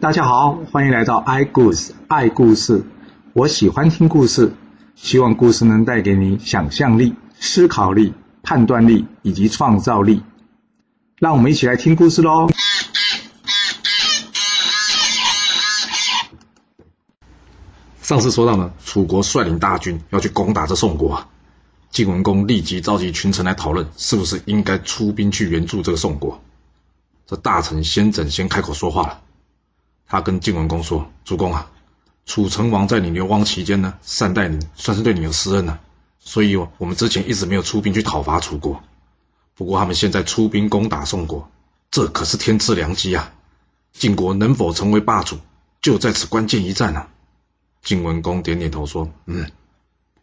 大家好，欢迎来到 i 故事爱故事。我喜欢听故事，希望故事能带给你想象力、思考力、判断力以及创造力。让我们一起来听故事喽！上次说到呢，楚国率领大军要去攻打这宋国啊，晋文公立即召集群臣来讨论，是不是应该出兵去援助这个宋国。这大臣先轸先开口说话了，他跟晋文公说：“主公啊，楚成王在你流亡期间呢，善待你，算是对你有私恩了，所以哦，我们之前一直没有出兵去讨伐楚国。不过他们现在出兵攻打宋国，这可是天赐良机啊！晋国能否成为霸主，就在此关键一战啊。”晋文公点点头说：“嗯，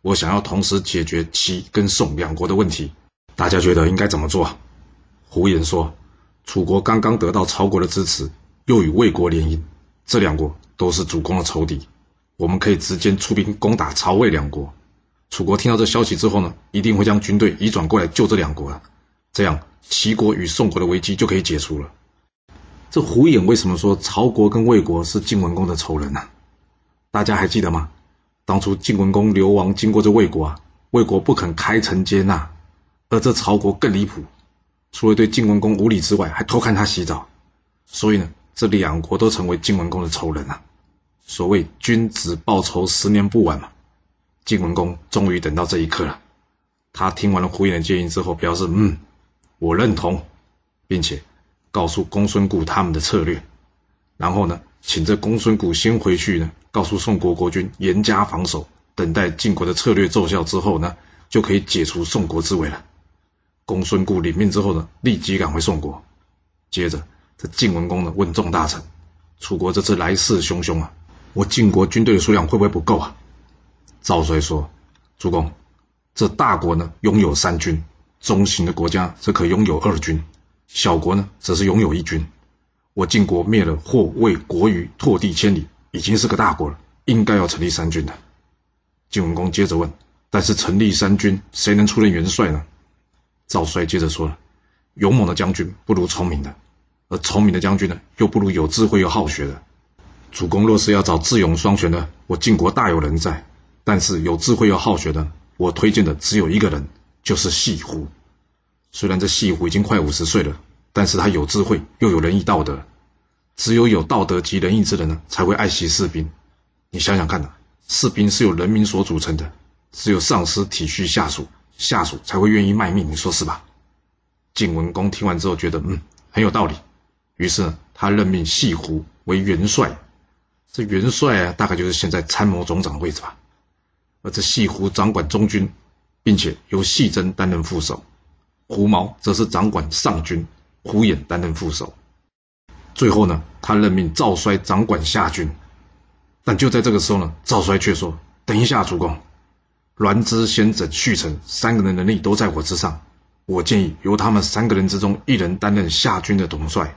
我想要同时解决齐跟宋两国的问题，大家觉得应该怎么做？”胡言说。楚国刚刚得到曹国的支持，又与魏国联姻，这两国都是主公的仇敌。我们可以直接出兵攻打曹魏两国。楚国听到这消息之后呢，一定会将军队移转过来救这两国啊。这样齐国与宋国的危机就可以解除了。这胡衍为什么说曹国跟魏国是晋文公的仇人呢？大家还记得吗？当初晋文公流亡经过这魏国啊，魏国不肯开城接纳，而这曹国更离谱。除了对晋文公无礼之外，还偷看他洗澡，所以呢，这两国都成为晋文公的仇人啊。所谓君子报仇，十年不晚嘛。晋文公终于等到这一刻了。他听完了胡言的建议之后，表示嗯，我认同，并且告诉公孙固他们的策略。然后呢，请这公孙固先回去呢，告诉宋国国君严加防守，等待晋国的策略奏效之后呢，就可以解除宋国之围了。公孙固领命之后呢，立即赶回宋国。接着，这晋文公呢问众大臣：“楚国这次来势汹汹啊，我晋国军队的数量会不会不够啊？”赵衰说：“主公，这大国呢拥有三军，中型的国家则可拥有二军，小国呢则是拥有一军。我晋国灭了或为国于，拓地千里，已经是个大国了，应该要成立三军的。”晋文公接着问：“但是成立三军，谁能出任元帅呢？”赵衰接着说了：“勇猛的将军不如聪明的，而聪明的将军呢，又不如有智慧又好学的。主公若是要找智勇双全的，我晋国大有人在；但是有智慧又好学的，我推荐的只有一个人，就是细胡。虽然这细胡已经快五十岁了，但是他有智慧又有仁义道德。只有有道德及仁义之人呢，才会爱惜士兵。你想想看呐，士兵是由人民所组成的，只有上司体恤下属。”下属才会愿意卖命，你说是吧？晋文公听完之后觉得，嗯，很有道理。于是，他任命细胡为元帅。这元帅啊，大概就是现在参谋总长的位置吧。而这细胡掌管中军，并且由细真担任副手，胡毛则是掌管上军，胡衍担任副手。最后呢，他任命赵衰掌管下军。但就在这个时候呢，赵衰却说：“等一下，主公。”栾枝、先轸、续成三个人能力都在我之上，我建议由他们三个人之中一人担任下军的统帅。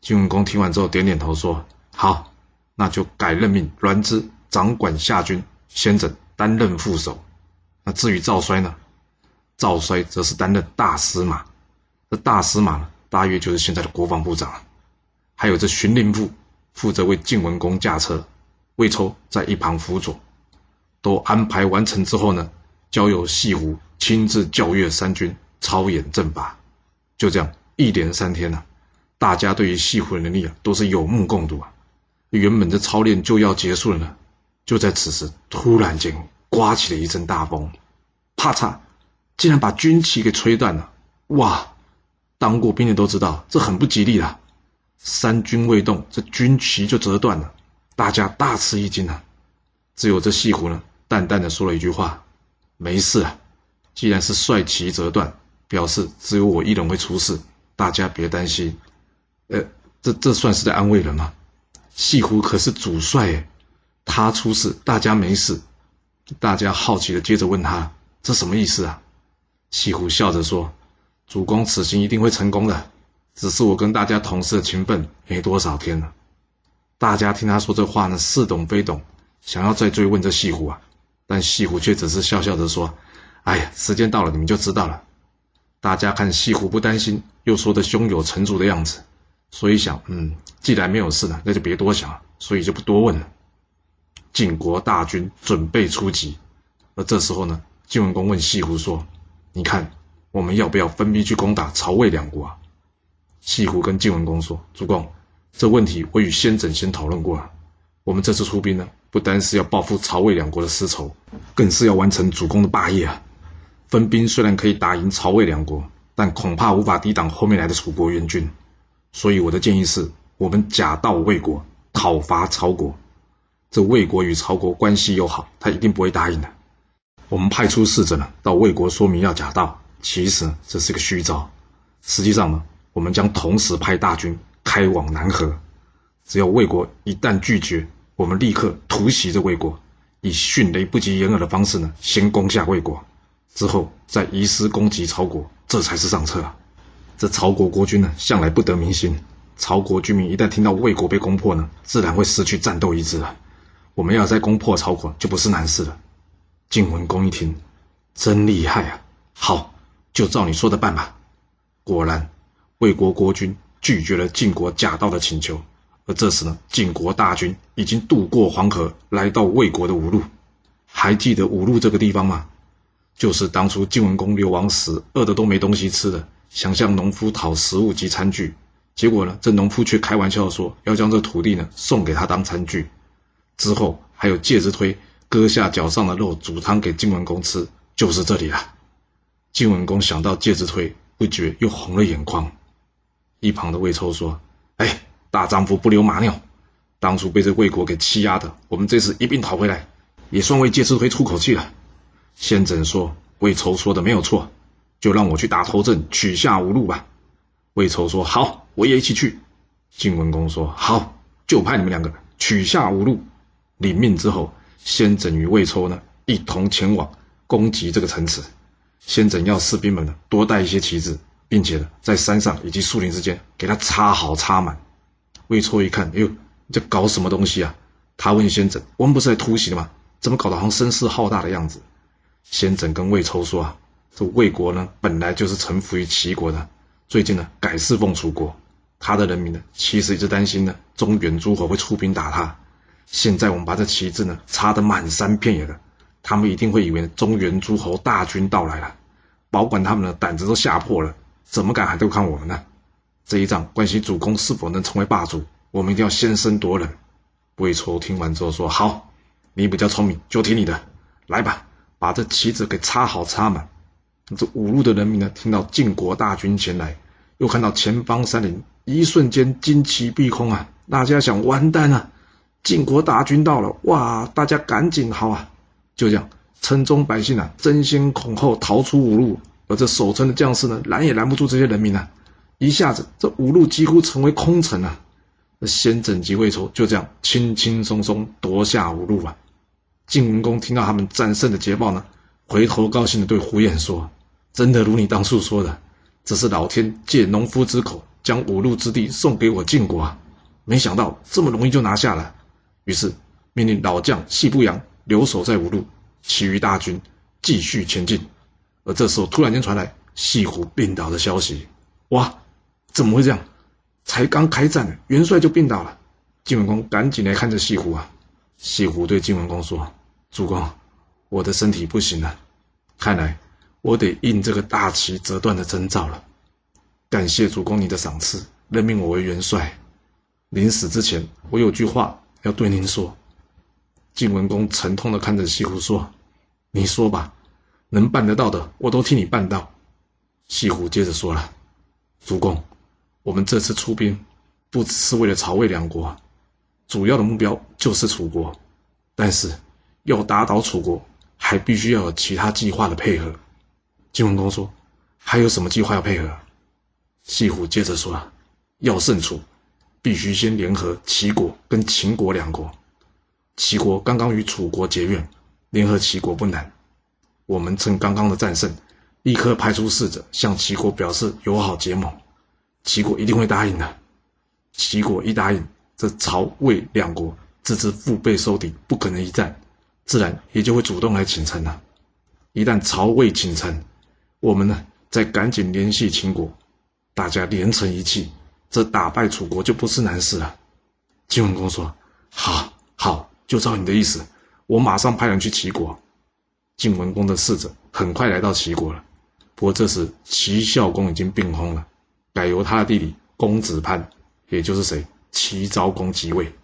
晋文公听完之后点点头说：“好，那就改任命栾枝掌管夏军，先轸担任副手。那至于赵衰呢？赵衰则是担任大司马。这大司马呢，大约就是现在的国防部长。还有这荀令父负责为晋文公驾车，魏抽在一旁辅佐。”都安排完成之后呢，交由细胡亲自教阅三军，操演阵法。就这样一连三天呢，大家对于细胡的能力啊，都是有目共睹啊。原本这操练就要结束了呢，就在此时突然间刮起了一阵大风，啪嚓，竟然把军旗给吹断了。哇，当过兵的都知道，这很不吉利啊。三军未动，这军旗就折断了，大家大吃一惊啊。只有这西湖呢。淡淡的说了一句话：“没事啊，既然是帅旗折断，表示只有我一人会出事，大家别担心。”呃，这这算是在安慰人吗？细胡可是主帅哎，他出事，大家没事。大家好奇的接着问他：“这什么意思啊？”西湖笑着说：“主公此行一定会成功的，只是我跟大家同事的情分没多少天了。”大家听他说这话呢，似懂非懂，想要再追问这西湖啊。但西湖却只是笑笑着说：“哎呀，时间到了，你们就知道了。”大家看西湖不担心，又说的胸有成竹的样子，所以想，嗯，既然没有事了，那就别多想了，所以就不多问了。晋国大军准备出击，而这时候呢，晋文公问西湖说：“你看，我们要不要分兵去攻打曹魏两国啊？”西湖跟晋文公说：“主公，这问题我与先轸先讨论过了。我们这次出兵呢，不单是要报复曹魏两国的私仇，更是要完成主公的霸业啊。分兵虽然可以打赢曹魏两国，但恐怕无法抵挡后面来的楚国援军。所以我的建议是，我们假道魏国，讨伐曹国。这魏国与曹国关系又好，他一定不会答应的。我们派出使者呢，到魏国说明要假道，其实这是个虚招。实际上呢。”我们将同时派大军开往南河，只要魏国一旦拒绝，我们立刻突袭这魏国，以迅雷不及掩耳的方式呢，先攻下魏国，之后再移师攻击曹国，这才是上策啊！这曹国国君呢，向来不得民心，曹国居民一旦听到魏国被攻破呢，自然会失去战斗意志了。我们要再攻破曹国，就不是难事了。晋文公一听，真厉害啊！好，就照你说的办吧。果然。魏国国君拒绝了晋国假道的请求，而这时呢，晋国大军已经渡过黄河，来到魏国的五路。还记得五路这个地方吗？就是当初晋文公流亡时，饿得都没东西吃的，想向农夫讨食物及餐具，结果呢，这农夫却开玩笑说要将这土地呢送给他当餐具。之后还有介之推割下脚上的肉煮汤给晋文公吃，就是这里了。晋文公想到介之推，不觉又红了眼眶。一旁的魏抽说：“哎，大丈夫不留马尿，当初被这魏国给欺压的，我们这次一并讨回来，也算为介之推出口气了。”先轸说：“魏抽说的没有错，就让我去打头阵，取下吴路吧。”魏抽说：“好，我也一起去。”晋文公说：“好，就派你们两个取下吴路。”领命之后，先轸与魏抽呢一同前往攻击这个城池。先轸要士兵们呢多带一些旗帜。并且呢，在山上以及树林之间给他插好插满。魏抽一看，哎呦，你这搞什么东西啊？他问先轸：“我们不是来突袭的吗？怎么搞得好像声势浩大的样子？”先轸跟魏抽说：“啊，这魏国呢，本来就是臣服于齐国的，最近呢，改侍奉楚国。他的人民呢，其实一直担心呢，中原诸侯会出兵打他。现在我们把这旗帜呢，插得满山遍野的，他们一定会以为中原诸侯大军到来了，保管他们的胆子都吓破了。”怎么敢还对抗我们呢？这一仗关系主公是否能成为霸主，我们一定要先声夺人。魏抽听完之后说：“好，你比较聪明，就听你的，来吧，把这旗子给插好插满。”这五路的人民呢，听到晋国大军前来，又看到前方山林，一瞬间旌旗蔽空啊！大家想完蛋了，晋国大军到了，哇！大家赶紧好啊！就这样，城中百姓啊，争先恐后逃出五路。而这守城的将士呢，拦也拦不住这些人民啊！一下子，这五路几乎成为空城啊！那先轸及魏抽就这样轻轻松松夺下五路啊！晋文公听到他们战胜的捷报呢，回头高兴的对胡偃说：“真的如你当初说的，这是老天借农夫之口，将五路之地送给我晋国啊！没想到这么容易就拿下了。”于是命令老将细不扬留守在五路，其余大军继续前进。而这时候，突然间传来西湖病倒的消息。哇，怎么会这样？才刚开战，元帅就病倒了。晋文公赶紧来看着西湖啊。西湖对晋文公说：“主公，我的身体不行了，看来我得应这个大旗折断的征兆了。感谢主公你的赏赐，任命我为元帅。临死之前，我有句话要对您说。”晋文公沉痛的看着西湖说：“你说吧。”能办得到的，我都替你办到。西湖接着说了：“主公，我们这次出兵，不只是为了曹魏两国，主要的目标就是楚国。但是，要打倒楚国，还必须要有其他计划的配合。”晋文公说：“还有什么计划要配合？”西湖接着说：“要胜楚，必须先联合齐国跟秦国两国。齐国刚刚与楚国结怨，联合齐国不难。”我们趁刚刚的战胜，立刻派出使者向齐国表示友好结盟，齐国一定会答应的。齐国一答应，这曹魏两国自知腹背受敌，不可能一战，自然也就会主动来请臣了。一旦曹魏请臣，我们呢再赶紧联系秦国，大家连成一气，这打败楚国就不是难事了。晋文公说：“好，好，就照你的意思，我马上派人去齐国。”晋文公的使者很快来到齐国了。不过这时齐孝公已经病薨了，改由他的弟弟公子潘，也就是谁齐昭公即位。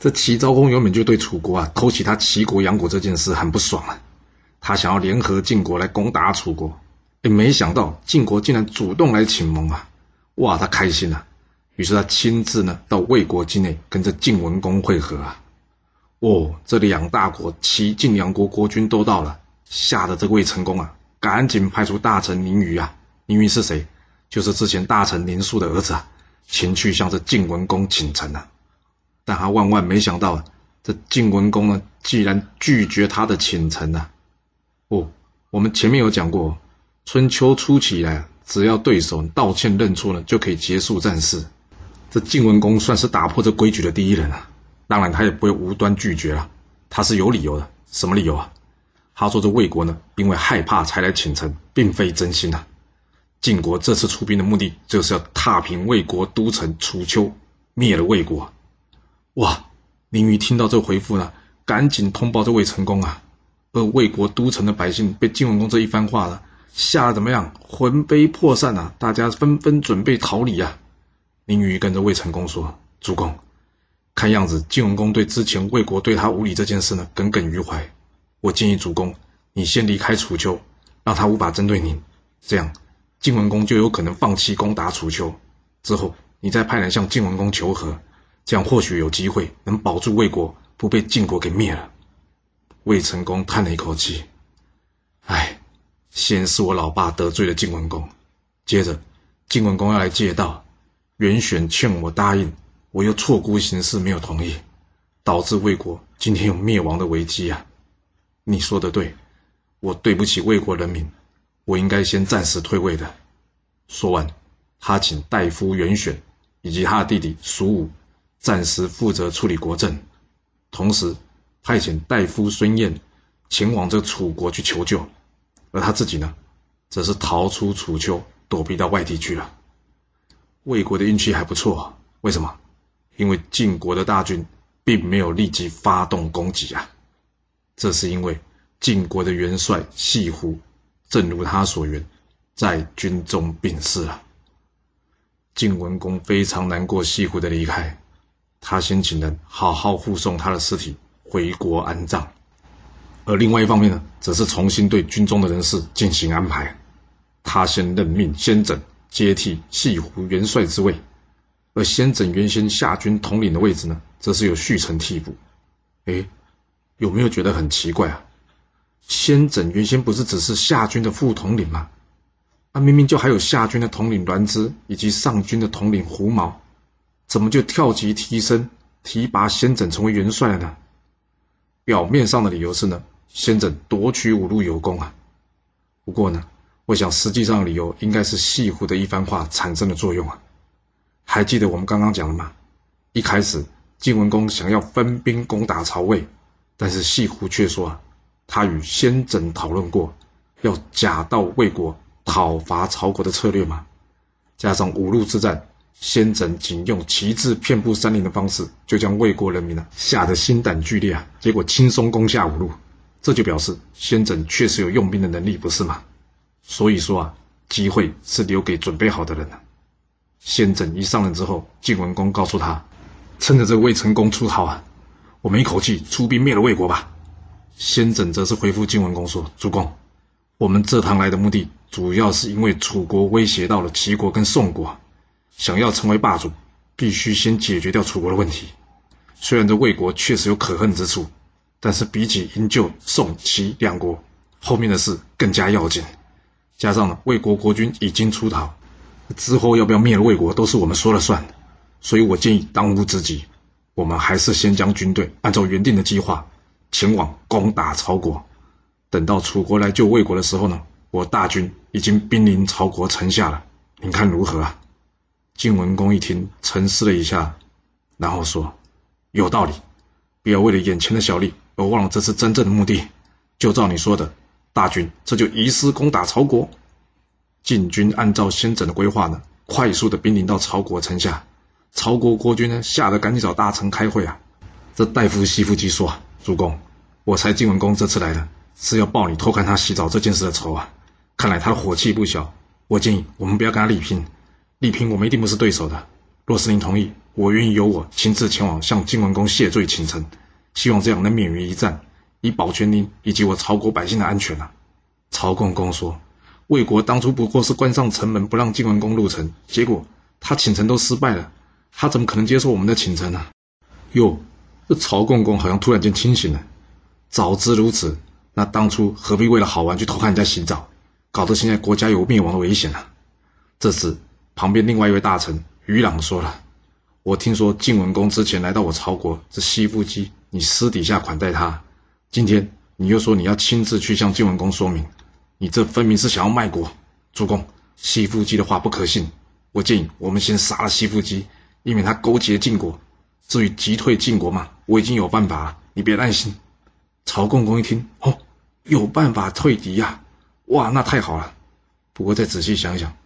这齐昭公原本就对楚国啊偷袭他齐国阳国这件事很不爽啊，他想要联合晋国来攻打楚国，哎，没想到晋国竟然主动来请盟啊！哇，他开心了，于是他亲自呢到魏国境内跟着晋文公会合啊。哦，这两大国齐晋两国国君都到了，吓得这魏成功啊，赶紧派出大臣宁虞啊，宁虞是谁？就是之前大臣宁肃的儿子啊，前去向这晋文公请臣啊。但他万万没想到，这晋文公呢，既然拒绝他的请臣呐。我们前面有讲过，春秋初期呢，只要对手道歉认错呢，就可以结束战事。这晋文公算是打破这规矩的第一人啊。当然，他也不会无端拒绝了，他是有理由的。什么理由啊？他说这魏国呢，因为害怕才来请臣，并非真心呐。晋国这次出兵的目的，就是要踏平魏国都城楚丘，灭了魏国。哇！林瑜听到这回复呢，赶紧通报这魏成功啊。而魏国都城的百姓被晋文公这一番话呢，吓得怎么样？魂飞魄散啊！大家纷纷准备逃离啊。林虞跟着魏成功说：“主公，看样子晋文公对之前魏国对他无礼这件事呢，耿耿于怀。我建议主公，你先离开楚丘，让他无法针对您。这样，晋文公就有可能放弃攻打楚丘。之后，你再派人向晋文公求和。”这样或许有机会能保住魏国不被晋国给灭了。魏成功叹了一口气：“哎，先是我老爸得罪了晋文公，接着晋文公要来借道，袁选劝我答应，我又错估形势没有同意，导致魏国今天有灭亡的危机啊！你说的对，我对不起魏国人民，我应该先暂时退位的。”说完，他请大夫袁选以及他的弟弟蜀武。暂时负责处理国政，同时派遣大夫孙燕前往这楚国去求救，而他自己呢，则是逃出楚丘，躲避到外地去了。魏国的运气还不错，为什么？因为晋国的大军并没有立即发动攻击啊！这是因为晋国的元帅细胡，正如他所言，在军中病逝了。晋文公非常难过细胡的离开。他先请人好好护送他的尸体回国安葬，而另外一方面呢，则是重新对军中的人事进行安排。他先任命先轸接替西湖元帅之位，而先轸原先夏军统领的位置呢，则是由旭臣替补。哎，有没有觉得很奇怪啊？先轸原先不是只是夏军的副统领吗？那明明就还有夏军的统领栾枝以及上军的统领胡毛。怎么就跳级提升、提拔先轸成为元帅了呢？表面上的理由是呢，先轸夺取五路有功啊。不过呢，我想实际上理由应该是细胡的一番话产生的作用啊。还记得我们刚刚讲了吗？一开始晋文公想要分兵攻打曹魏，但是细胡却说啊，他与先轸讨论过，要假到魏国讨伐曹国的策略嘛。加上五路之战。先轸仅用旗帜遍布山林的方式，就将魏国人民呢吓得心胆俱裂啊！结果轻松攻下五路，这就表示先轸确实有用兵的能力，不是吗？所以说啊，机会是留给准备好的人的。先轸一上任之后，晋文公告诉他，趁着这个魏成功出逃啊，我们一口气出兵灭了魏国吧。先轸则是回复晋文公说：“主公，我们这趟来的目的，主要是因为楚国威胁到了齐国跟宋国。”想要成为霸主，必须先解决掉楚国的问题。虽然这魏国确实有可恨之处，但是比起营救宋齐两国，后面的事更加要紧。加上呢，魏国国君已经出逃，之后要不要灭了魏国，都是我们说了算。所以我建议，当务之急，我们还是先将军队按照原定的计划前往攻打曹国。等到楚国来救魏国的时候呢，我大军已经兵临曹国城下了。您看如何啊？晋文公一听，沉思了一下，然后说：“有道理，不要为了眼前的小利而忘了这次真正的目的。就照你说的，大军这就移师攻打曹国。晋军按照先轸的规划呢，快速的兵临到曹国城下。曹国国君呢，吓得赶紧找大臣开会啊。这大夫西夫姬说：“主公，我猜晋文公这次来的是要报你偷看他洗澡这件事的仇啊。看来他的火气不小。我建议我们不要跟他力拼，力拼我们一定不是对手的。若是您同意，我愿意由我亲自前往向晋文公谢罪请臣，希望这样能免于一战，以保全您以及我曹国百姓的安全啊。”曹公公说：“魏国当初不过是关上城门不让晋文公入城，结果他请臣都失败了。”他怎么可能接受我们的请臣呢？哟，这曹公公好像突然间清醒了。早知如此，那当初何必为了好玩去偷看人家洗澡，搞得现在国家有灭亡的危险呢？这时，旁边另外一位大臣于朗说了：“我听说晋文公之前来到我曹国，这西夫姬你私底下款待他，今天你又说你要亲自去向晋文公说明，你这分明是想要卖国。主公，西夫姬的话不可信，我建议我们先杀了西夫姬。”以免他勾结晋国，至于击退晋国嘛，我已经有办法了，你别担心。曹公公一听，哦，有办法退敌呀，哇，那太好了。不过再仔细想想，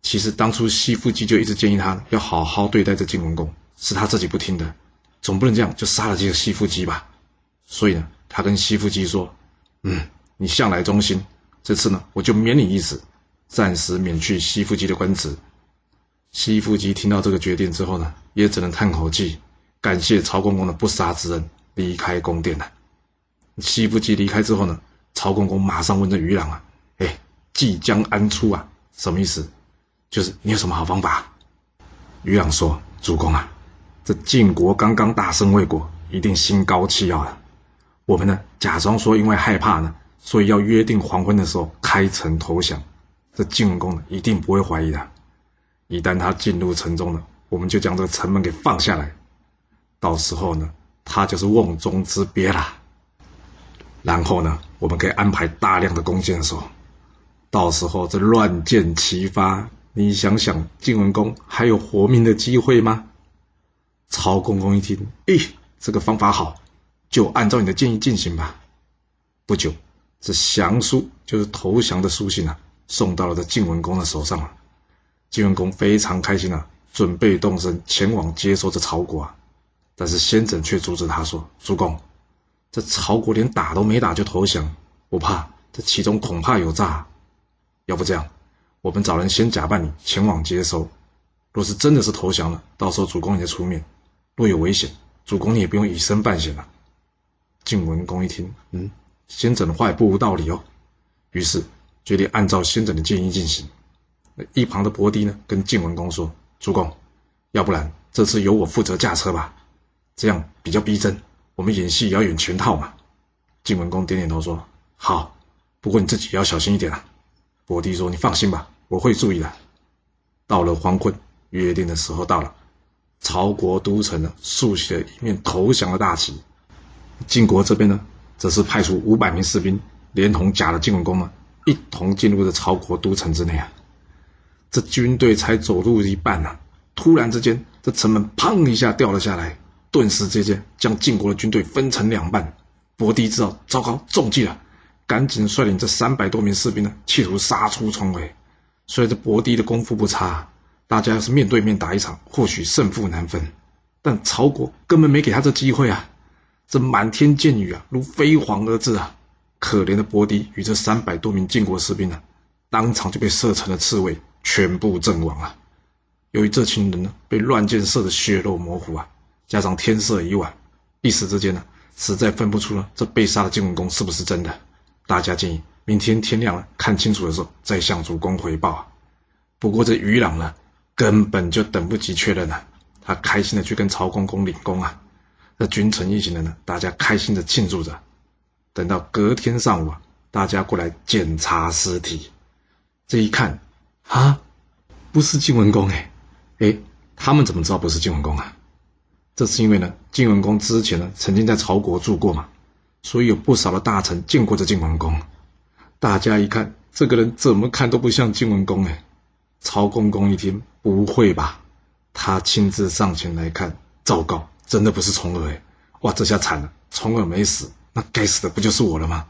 其实当初西夫姬就一直建议他要好好对待这晋文公，是他自己不听的，总不能这样就杀了这个西夫姬吧。所以呢，他跟西夫姬说：“嗯，你向来忠心，这次呢，我就免你一死，暂时免去西夫姬的官职。”西夫姬听到这个决定之后呢，也只能叹口气，感谢曹公公的不杀之恩，离开宫殿了。西夫姬离开之后呢，曹公公马上问这于朗啊：“哎，即将安出啊？什么意思？就是你有什么好方法？”于朗说：“主公啊，这晋国刚刚大胜魏国，一定心高气傲的。我们呢，假装说因为害怕呢，所以要约定黄昏的时候开城投降。这晋文公呢，一定不会怀疑的。”一旦他进入城中了，我们就将这个城门给放下来。到时候呢，他就是瓮中之鳖啦。然后呢，我们可以安排大量的弓箭手。到时候这乱箭齐发，你想想，晋文公还有活命的机会吗？曹公公一听，咦，这个方法好，就按照你的建议进行吧。不久，这降书就是投降的书信啊，送到了这晋文公的手上了。晋文公非常开心啊，准备动身前往接收这曹国啊。但是先轸却阻止他说：“主公，这曹国连打都没打就投降，我怕这其中恐怕有诈。要不这样，我们找人先假扮你前往接收。若是真的是投降了，到时候主公你出面。若有危险，主公你也不用以身犯险了。”晋文公一听，嗯，先轸的话也不无道理哦，于是决定按照先轸的建议进行。一旁的伯迪呢，跟晋文公说：“主公，要不然这次由我负责驾车吧，这样比较逼真。我们演戏也要演全套嘛。”晋文公点点头说：“好，不过你自己要小心一点啊。”伯迪说：“你放心吧，我会注意的。”到了黄昏，约定的时候到了，曹国都城呢，竖起了一面投降的大旗。晋国这边呢，则是派出五百名士兵，连同假的晋文公呢，一同进入了曹国都城之内啊。这军队才走路一半呢，突然之间，这城门砰一下掉了下来，顿时之间将晋国的军队分成两半。伯迪知道糟糕中计了，赶紧率领这三百多名士兵呢，企图杀出重围。虽然这伯迪的功夫不差，大家要是面对面打一场，或许胜负难分。但曹国根本没给他这机会啊！这满天箭雨啊，如飞蝗而至啊！可怜的伯迪与这三百多名晋国士兵呢，当场就被射成了刺猬。全部阵亡啊！由于这群人呢被乱箭射得血肉模糊啊，加上天色已晚，一时之间呢实在分不出了这被杀的晋文公是不是真的。大家建议明天天亮了看清楚的时候再向主公回报啊。不过这于朗呢根本就等不及确认了，他开心的去跟曹公公领功啊。那君臣一行人呢，大家开心的庆祝着。等到隔天上午啊，大家过来检查尸体，这一看。啊，不是晋文公哎，哎，他们怎么知道不是晋文公啊？这是因为呢，晋文公之前呢曾经在曹国住过嘛，所以有不少的大臣见过这晋文公。大家一看，这个人怎么看都不像晋文公哎。曹公公一听，不会吧？他亲自上前来看，糟糕，真的不是重耳哎！哇，这下惨了，重耳没死，那该死的不就是我了吗？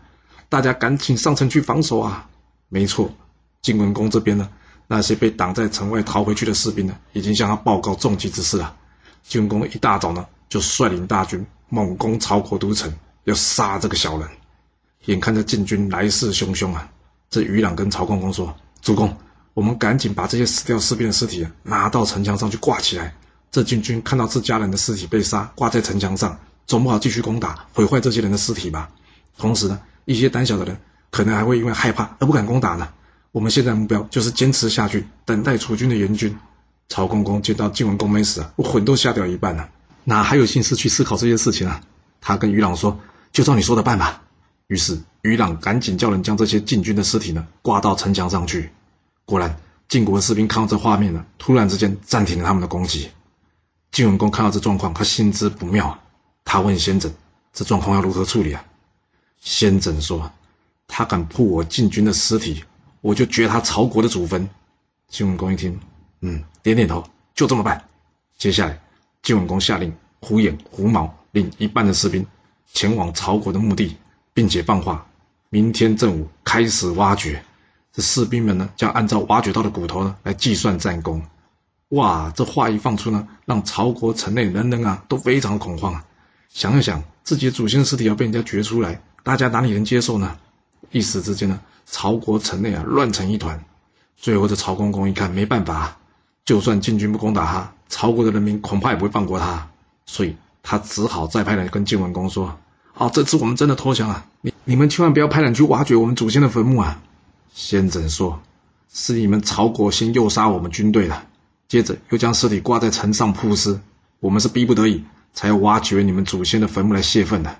大家赶紧上城去防守啊！没错，晋文公这边呢。那些被挡在城外逃回去的士兵呢，已经向他报告重击之事了。晋文公一大早呢，就率领大军猛攻曹国都城，要杀这个小人。眼看着晋军来势汹汹啊，这于朗跟曹公公说：“主公，我们赶紧把这些死掉士兵的尸体拿到城墙上去挂起来。这晋军看到自家人的尸体被杀，挂在城墙上，总不好继续攻打，毁坏这些人的尸体吧？同时呢，一些胆小的人可能还会因为害怕而不敢攻打呢。我们现在目标就是坚持下去，等待楚军的援军。”曹公公见到晋文公没死啊，我魂都吓掉一半了，哪还有心思去思考这些事情啊？他跟于朗说：“就照你说的办吧。”于是于朗赶紧叫人将这些晋军的尸体呢挂到城墙上去。果然，晋国的士兵看到这画面呢，突然之间暂停了他们的攻击。晋文公看到这状况，他心知不妙，他问先轸：“这状况要如何处理啊？”先轸说：“他敢破我晋军的尸体，我就掘他曹国的祖坟。”晋文公一听，嗯，点点头，就这么办。接下来，晋文公下令胡衍、胡毛领一半的士兵前往曹国的墓地。并且放话，明天正午开始挖掘。这士兵们呢，将按照挖掘到的骨头呢来计算战功。哇，这话一放出呢，让曹国城内人人啊都非常恐慌啊！想一想，自己的祖先尸体要被人家掘出来，大家哪里能接受呢？一时之间呢，曹国城内啊乱成一团。最后，这曹公公一看没办法，就算晋军不攻打他，曹国的人民恐怕也不会放过他，所以他只好再派人跟晋文公说。哦，这次我们真的投降了。你你们千万不要派人去挖掘我们祖先的坟墓啊！先轸说：“是你们曹国先诱杀我们军队的，接着又将尸体挂在城上曝尸，我们是逼不得已才要挖掘你们祖先的坟墓来泄愤的。”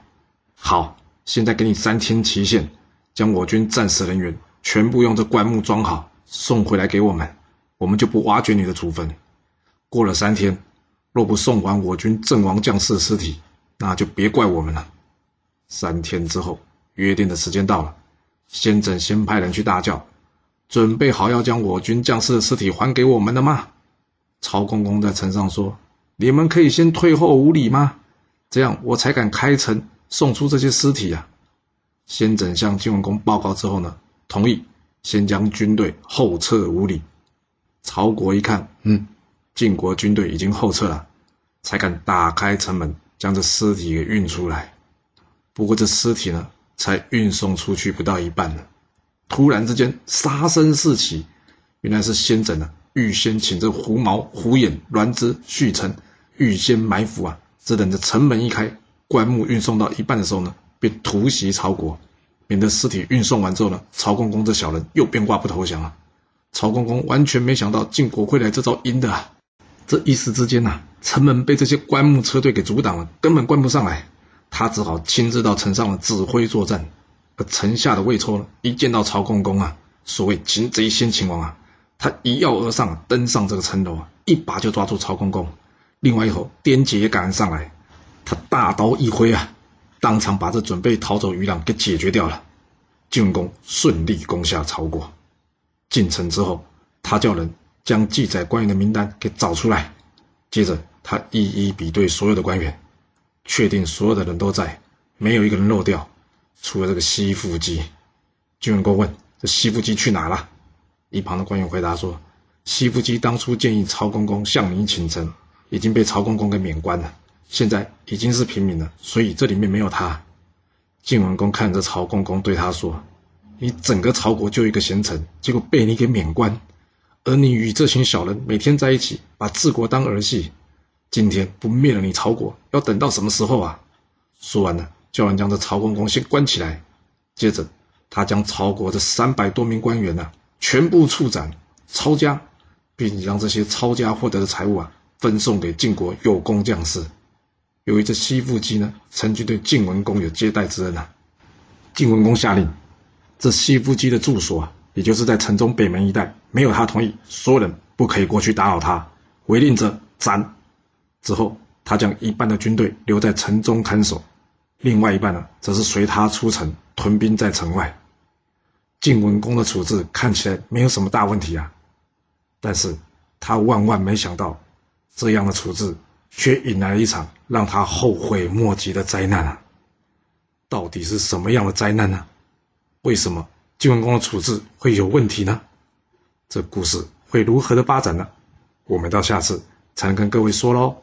好，现在给你三天期限，将我军战死人员全部用这棺木装好，送回来给我们，我们就不挖掘你的祖坟。过了三天，若不送完我军阵亡将士的尸体，那就别怪我们了。三天之后，约定的时间到了。先轸先派人去大叫：“准备好要将我军将士的尸体还给我们了吗？”曹公公在城上说：“你们可以先退后五里吗？这样我才敢开城送出这些尸体呀。”先轸向晋文公报告之后呢，同意先将军队后撤五里。曹国一看，嗯，晋国军队已经后撤了，才敢打开城门将这尸体给运出来。不过这尸体呢，才运送出去不到一半呢，突然之间杀声四起，原来是先轸呢预先请这狐毛、狐眼、栾枝、续成预先埋伏啊，只等着城门一开，棺木运送到一半的时候呢，便突袭曹国，免得尸体运送完之后呢，曹公公这小人又变卦不投降了。曹公公完全没想到晋国会来这招阴的啊，这一时之间呐，城门被这些棺木车队给阻挡了，根本关不上来。他只好亲自到城上指挥作战，而城下的魏抽呢，一见到曹公公啊，所谓擒贼先擒王啊，他一跃而上，登上这个城楼啊，一把就抓住曹公公，另外一头颠杰也赶上来，他大刀一挥啊，当场把这准备逃走余党给解决掉了，晋文公顺利攻下曹国。进城之后，他叫人将记载官员的名单给找出来，接着他一一比对所有的官员。确定所有的人都在，没有一个人漏掉，除了这个西腹姬。晋文公问：“这西腹姬去哪了？”一旁的官员回答说：“西腹姬当初建议曹公公向你请臣，已经被曹公公给免官了，现在已经是平民了，所以这里面没有他。”晋文公看着曹公公对他说：“你整个曹国就一个贤臣，结果被你给免官，而你与这群小人每天在一起，把治国当儿戏。”今天不灭了你曹国，要等到什么时候啊？说完了，叫人将这曹公公先关起来。接着，他将曹国的三百多名官员呢，全部处斩，抄家，并将这些抄家获得的财物啊，分送给晋国有功将士。由于这西父姬呢，曾经对晋文公有接待之恩啊，晋文公下令，这西父姬的住所啊，也就是在城中北门一带，没有他同意，所有人不可以过去打扰他，违令者斩。之后，他将一半的军队留在城中看守，另外一半呢，则是随他出城屯兵在城外。晋文公的处置看起来没有什么大问题啊，但是他万万没想到，这样的处置却引来了一场让他后悔莫及的灾难啊！到底是什么样的灾难呢？为什么晋文公的处置会有问题呢？这故事会如何的发展呢？我们到下次才能跟各位说喽。